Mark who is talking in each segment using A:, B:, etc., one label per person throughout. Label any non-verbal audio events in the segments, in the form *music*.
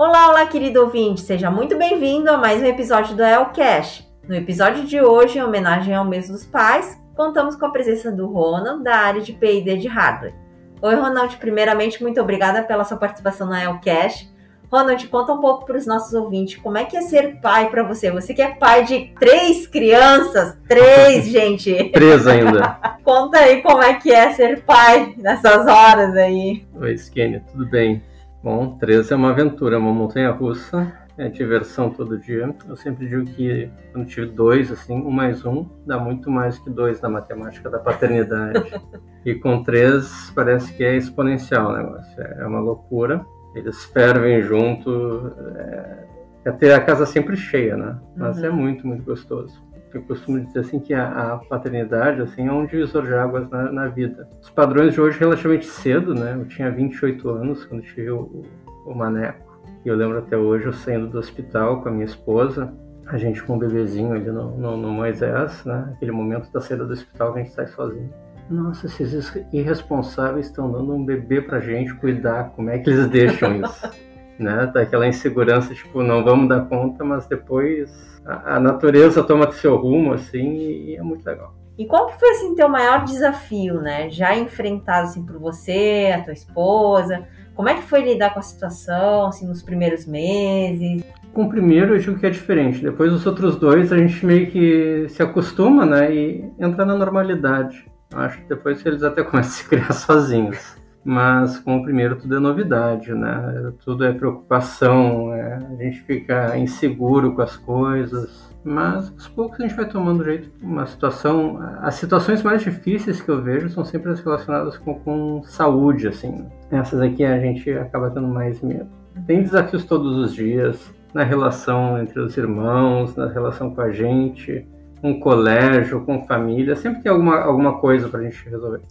A: Olá, olá, querido ouvinte, seja muito bem-vindo a mais um episódio do Elcast. No episódio de hoje, em homenagem ao mês dos pais, contamos com a presença do Ronald, da área de P&D de hardware. Oi, Ronald, primeiramente, muito obrigada pela sua participação no Elcast. Ronald, conta um pouco para os nossos ouvintes como é que é ser pai para você. Você que é pai de três crianças, três, *laughs* gente.
B: três ainda. *laughs*
A: conta aí como é que é ser pai nessas horas aí.
B: Oi, Skênia, tudo bem? Bom, três é uma aventura, uma montanha russa, é diversão todo dia. Eu sempre digo que quando tive dois, assim, um mais um dá muito mais que dois na matemática da paternidade. *laughs* e com três parece que é exponencial o negócio, é uma loucura eles fervem junto. É, é ter a casa sempre cheia, né? Mas é uhum. é muito, muito gostoso. Eu costumo dizer assim que a, a paternidade assim é um divisor de águas na, na, vida. Os padrões de hoje relativamente cedo, né? Eu tinha 28 anos quando tive o, o Maneco. E eu lembro até hoje eu saindo do hospital com a minha esposa, a gente com um bebezinho ali no, no, no Moisés, né? Aquele momento da saída do hospital que a gente sai sozinho. Nossa, esses irresponsáveis estão dando um bebê pra gente cuidar. Como é que eles deixam isso? *laughs* né? Daquela insegurança, tipo, não vamos dar conta, mas depois a, a natureza toma seu rumo, assim, e, e é muito legal.
A: E qual que foi, assim, teu maior desafio, né? Já enfrentado, assim, por você, a tua esposa? Como é que foi lidar com a situação, assim, nos primeiros meses?
B: Com o primeiro eu digo que é diferente. Depois os outros dois a gente meio que se acostuma, né? E entra na normalidade. Acho que depois eles até *laughs* começam a se criar sozinhos. Mas com o primeiro tudo é novidade, né? Tudo é preocupação, é, a gente fica inseguro com as coisas. Mas aos poucos a gente vai tomando jeito. Uma situação, as situações mais difíceis que eu vejo são sempre as relacionadas com, com saúde, assim. Essas aqui a gente acaba tendo mais medo. Tem desafios todos os dias na relação entre os irmãos, na relação com a gente com colégio, com família, sempre tem alguma, alguma coisa para a gente resolver.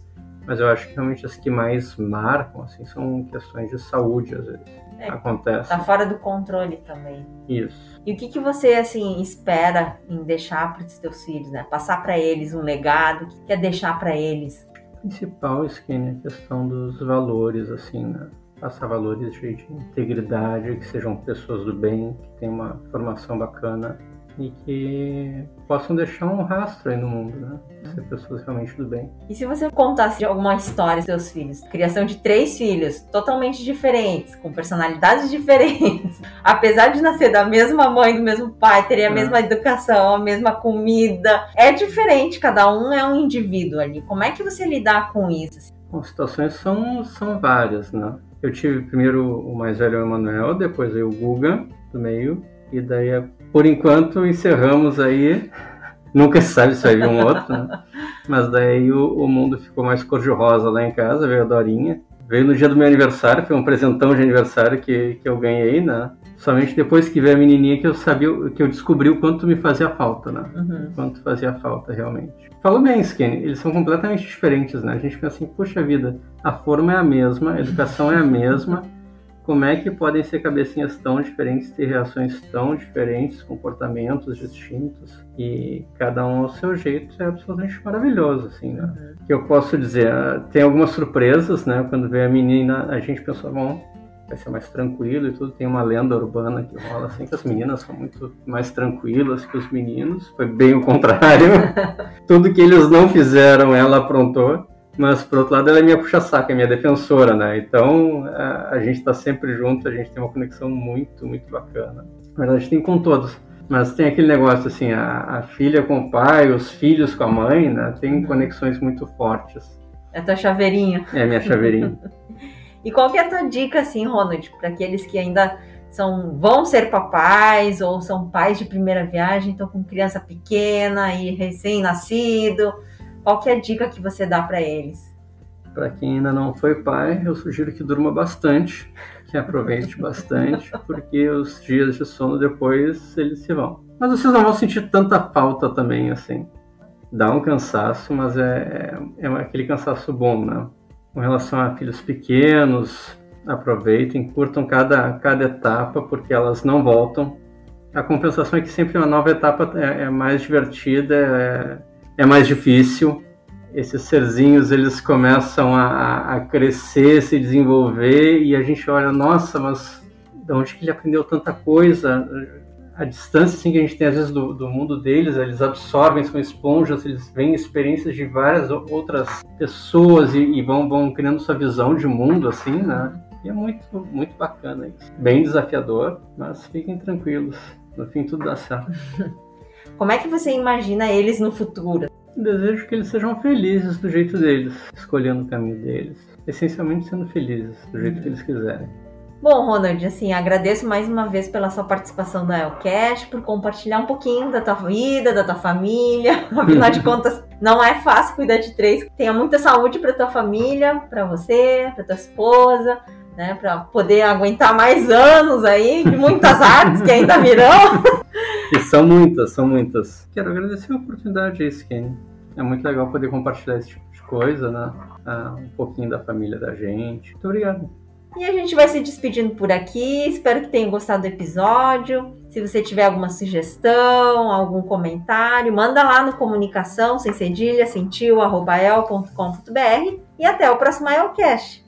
B: Mas eu acho que realmente as que mais marcam, assim, são questões de saúde, às vezes. É, Acontece.
A: Tá fora do controle também.
B: Isso.
A: E o que, que você, assim, espera em deixar para os teus filhos, né? Passar para eles um legado, o que quer deixar para eles?
B: O principal, Skinny, é a questão dos valores, assim, né? Passar valores de, de integridade, que sejam pessoas do bem, que tenham uma formação bacana e que possam deixar um rastro aí no mundo, né? Ser pessoas realmente do bem.
A: E se você contasse alguma história dos seus filhos? Criação de três filhos, totalmente diferentes, com personalidades *laughs* diferentes. Apesar de nascer da mesma mãe, do mesmo pai, teria a é. mesma educação, a mesma comida. É diferente, cada um é um indivíduo ali. Como é que você lidar com isso?
B: As situações são, são várias, né? Eu tive primeiro o mais velho, o Emanuel, depois aí o Guga, do meio, e daí por enquanto, encerramos aí. Nunca se sabe se vai vir um outro, né? Mas daí o, o, mundo ficou mais cor-de-rosa lá em casa, veio a Dorinha. Veio no dia do meu aniversário, foi um presentão de aniversário que, que eu ganhei, né? Somente depois que veio a menininha que eu sabia, que eu descobri o quanto me fazia falta, né? Uhum. Quanto fazia falta realmente. Falou bem, Skinny, eles são completamente diferentes, né? A gente pensa assim, puxa vida, a forma é a mesma, a educação é a mesma como é que podem ser cabecinhas tão diferentes, ter reações tão diferentes, comportamentos distintos e cada um ao seu jeito é absolutamente maravilhoso, assim, né? Uhum. Que eu posso dizer, ah, tem algumas surpresas, né? Quando vê a menina, a gente pensou, bom, vai ser mais tranquilo e tudo. Tem uma lenda urbana que rola assim que as meninas são muito mais tranquilas que os meninos. Foi bem o contrário. *laughs* tudo que eles não fizeram, ela aprontou. Mas, por outro lado, ela é minha puxa-saca, é minha defensora, né? Então, a, a gente está sempre junto, a gente tem uma conexão muito, muito bacana. Na verdade, tem com todos. Mas tem aquele negócio assim, a, a filha com o pai, os filhos com a mãe, né? Tem conexões muito fortes.
A: É tua chaveirinha.
B: É minha chaveirinha. *laughs*
A: e qual que é a tua dica, assim, Ronald, para aqueles que ainda são vão ser papais ou são pais de primeira viagem, estão com criança pequena e recém-nascido? Qual que é a dica que você dá para eles?
B: Para quem ainda não foi pai, eu sugiro que durma bastante, que aproveite *laughs* bastante, porque os dias de sono depois eles se vão. Mas vocês não vão sentir tanta falta também, assim. Dá um cansaço, mas é, é, é aquele cansaço bom, né? Com relação a filhos pequenos, aproveitem, curtam cada, cada etapa, porque elas não voltam. A compensação é que sempre uma nova etapa é, é mais divertida, é, é mais difícil. Esses serzinhos eles começam a, a crescer, se desenvolver e a gente olha, nossa, mas de onde que ele aprendeu tanta coisa, a distância assim, que a gente tem às vezes do, do mundo deles, eles absorvem, são esponjas, eles veem experiências de várias outras pessoas e, e vão, vão criando sua visão de mundo, assim, né? E é muito, muito bacana isso. Bem desafiador, mas fiquem tranquilos. No fim, tudo dá certo. *laughs*
A: Como é que você imagina eles no futuro?
B: Desejo que eles sejam felizes do jeito deles, escolhendo o caminho deles. Essencialmente sendo felizes do jeito que eles quiserem.
A: Bom, Ronald, assim, agradeço mais uma vez pela sua participação no Elcast, por compartilhar um pouquinho da tua vida, da tua família. *laughs* Afinal de contas, não é fácil cuidar de três. Tenha muita saúde para tua família, para você, para tua esposa, né, para poder aguentar mais anos aí de muitas artes que ainda virão. *laughs* *laughs*
B: E são muitas, são muitas. Quero agradecer a oportunidade, Skinny. É muito legal poder compartilhar esse tipo de coisa, né? Ah, um pouquinho da família da gente. Muito obrigado.
A: E a gente vai se despedindo por aqui. Espero que tenham gostado do episódio. Se você tiver alguma sugestão, algum comentário, manda lá no comunicação sem cedilha, sentiu, e até o próximo Elcast.